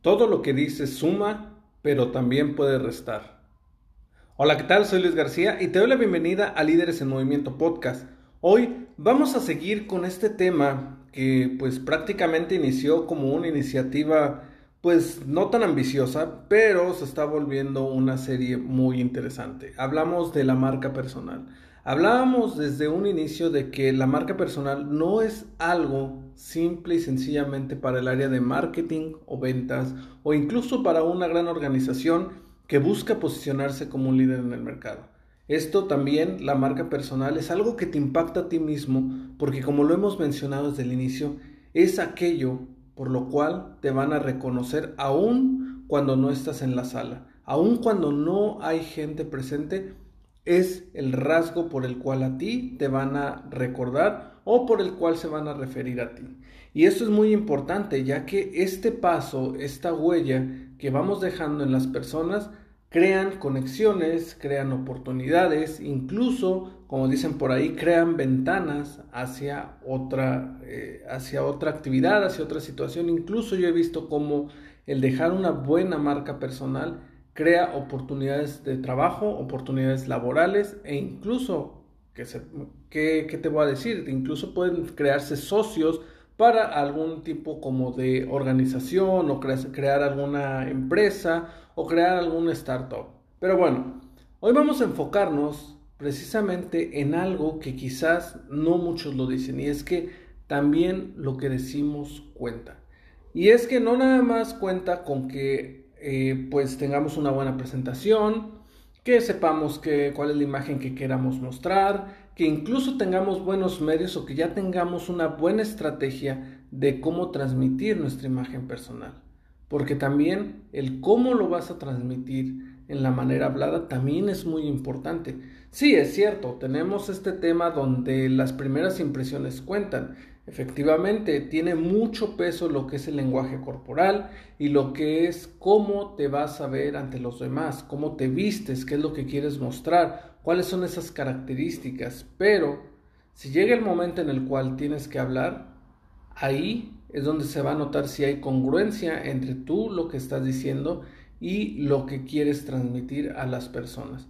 Todo lo que dices suma, pero también puede restar. Hola, ¿qué tal? Soy Luis García y te doy la bienvenida a Líderes en Movimiento Podcast. Hoy vamos a seguir con este tema que pues prácticamente inició como una iniciativa pues no tan ambiciosa, pero se está volviendo una serie muy interesante. Hablamos de la marca personal. Hablábamos desde un inicio de que la marca personal no es algo simple y sencillamente para el área de marketing o ventas o incluso para una gran organización que busca posicionarse como un líder en el mercado. Esto también, la marca personal, es algo que te impacta a ti mismo porque como lo hemos mencionado desde el inicio, es aquello por lo cual te van a reconocer aún cuando no estás en la sala, aún cuando no hay gente presente, es el rasgo por el cual a ti te van a recordar o por el cual se van a referir a ti. Y esto es muy importante ya que este paso, esta huella que vamos dejando en las personas, crean conexiones, crean oportunidades, incluso, como dicen por ahí, crean ventanas hacia otra, eh, hacia otra actividad, hacia otra situación. Incluso yo he visto cómo el dejar una buena marca personal crea oportunidades de trabajo, oportunidades laborales e incluso, ¿qué, te voy a decir? Incluso pueden crearse socios para algún tipo como de organización o crear alguna empresa o crear alguna startup. Pero bueno, hoy vamos a enfocarnos precisamente en algo que quizás no muchos lo dicen y es que también lo que decimos cuenta. Y es que no nada más cuenta con que eh, pues tengamos una buena presentación, que sepamos que, cuál es la imagen que queramos mostrar, que incluso tengamos buenos medios o que ya tengamos una buena estrategia de cómo transmitir nuestra imagen personal. Porque también el cómo lo vas a transmitir en la manera hablada también es muy importante. Sí, es cierto, tenemos este tema donde las primeras impresiones cuentan. Efectivamente, tiene mucho peso lo que es el lenguaje corporal y lo que es cómo te vas a ver ante los demás, cómo te vistes, qué es lo que quieres mostrar, cuáles son esas características. Pero si llega el momento en el cual tienes que hablar, ahí es donde se va a notar si hay congruencia entre tú lo que estás diciendo y lo que quieres transmitir a las personas.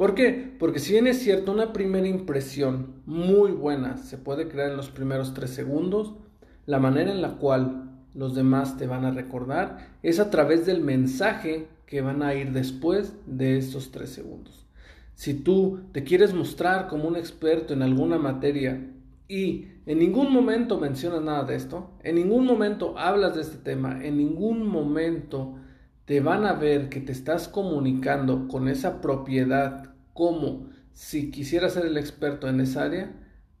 ¿Por qué? Porque si bien es cierto, una primera impresión muy buena se puede crear en los primeros tres segundos, la manera en la cual los demás te van a recordar es a través del mensaje que van a ir después de estos tres segundos. Si tú te quieres mostrar como un experto en alguna materia y en ningún momento mencionas nada de esto, en ningún momento hablas de este tema, en ningún momento te van a ver que te estás comunicando con esa propiedad como si quisieras ser el experto en esa área,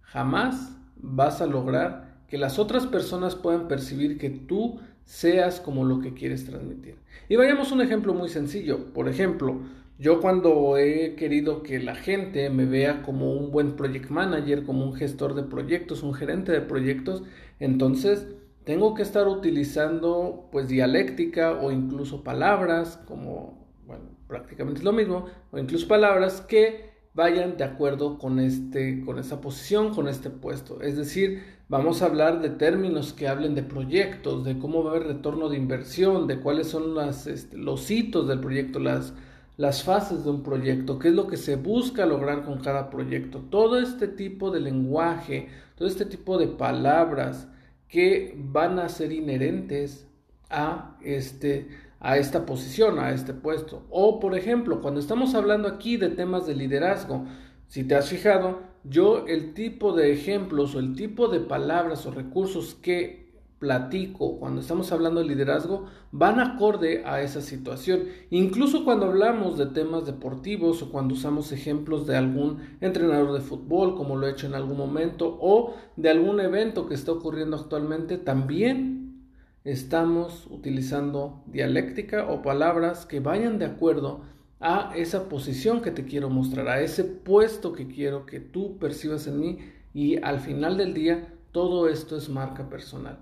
jamás vas a lograr que las otras personas puedan percibir que tú seas como lo que quieres transmitir. Y vayamos a un ejemplo muy sencillo. Por ejemplo, yo cuando he querido que la gente me vea como un buen project manager, como un gestor de proyectos, un gerente de proyectos, entonces tengo que estar utilizando pues dialéctica o incluso palabras como prácticamente es lo mismo, o incluso palabras que vayan de acuerdo con, este, con posición, con este puesto. Es decir, vamos a hablar de términos que hablen de proyectos, de cómo va a haber retorno de inversión, de cuáles son este, los hitos del proyecto, las, las fases de un proyecto, qué es lo que se busca lograr con cada proyecto. Todo este tipo de lenguaje, todo este tipo de palabras que van a ser inherentes a este a esta posición, a este puesto. O, por ejemplo, cuando estamos hablando aquí de temas de liderazgo, si te has fijado, yo el tipo de ejemplos o el tipo de palabras o recursos que platico, cuando estamos hablando de liderazgo, van acorde a esa situación. Incluso cuando hablamos de temas deportivos o cuando usamos ejemplos de algún entrenador de fútbol, como lo he hecho en algún momento, o de algún evento que está ocurriendo actualmente, también estamos utilizando dialéctica o palabras que vayan de acuerdo a esa posición que te quiero mostrar, a ese puesto que quiero que tú percibas en mí y al final del día todo esto es marca personal.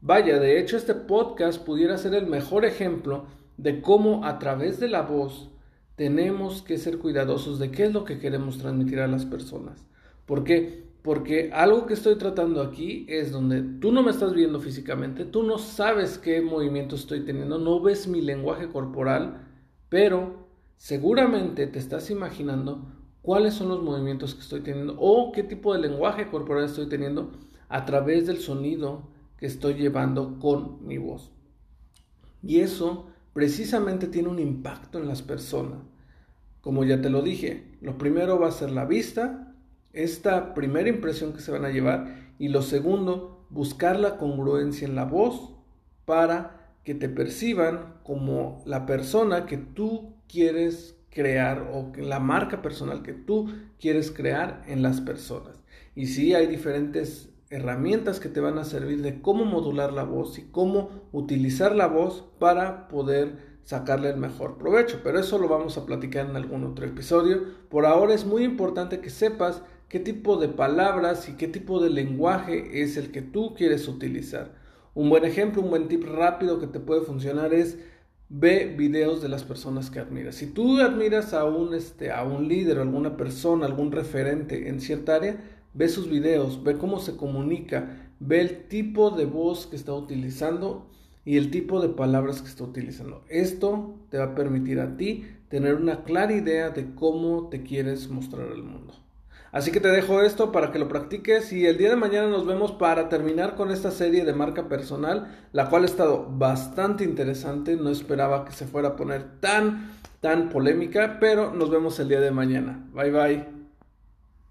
Vaya, de hecho este podcast pudiera ser el mejor ejemplo de cómo a través de la voz tenemos que ser cuidadosos de qué es lo que queremos transmitir a las personas. ¿Por qué? Porque algo que estoy tratando aquí es donde tú no me estás viendo físicamente, tú no sabes qué movimiento estoy teniendo, no ves mi lenguaje corporal, pero seguramente te estás imaginando cuáles son los movimientos que estoy teniendo o qué tipo de lenguaje corporal estoy teniendo a través del sonido que estoy llevando con mi voz. Y eso precisamente tiene un impacto en las personas. Como ya te lo dije, lo primero va a ser la vista, esta primera impresión que se van a llevar, y lo segundo, buscar la congruencia en la voz para que te perciban como la persona que tú quieres crear o la marca personal que tú quieres crear en las personas. Y sí hay diferentes herramientas que te van a servir de cómo modular la voz y cómo utilizar la voz para poder sacarle el mejor provecho. Pero eso lo vamos a platicar en algún otro episodio. Por ahora es muy importante que sepas qué tipo de palabras y qué tipo de lenguaje es el que tú quieres utilizar. Un buen ejemplo, un buen tip rápido que te puede funcionar es ve videos de las personas que admiras. Si tú admiras a un, este, a un líder, alguna persona, algún referente en cierta área, ve sus videos, ve cómo se comunica, ve el tipo de voz que está utilizando y el tipo de palabras que está utilizando. Esto te va a permitir a ti tener una clara idea de cómo te quieres mostrar al mundo. Así que te dejo esto para que lo practiques y el día de mañana nos vemos para terminar con esta serie de marca personal, la cual ha estado bastante interesante, no esperaba que se fuera a poner tan, tan polémica, pero nos vemos el día de mañana. Bye bye.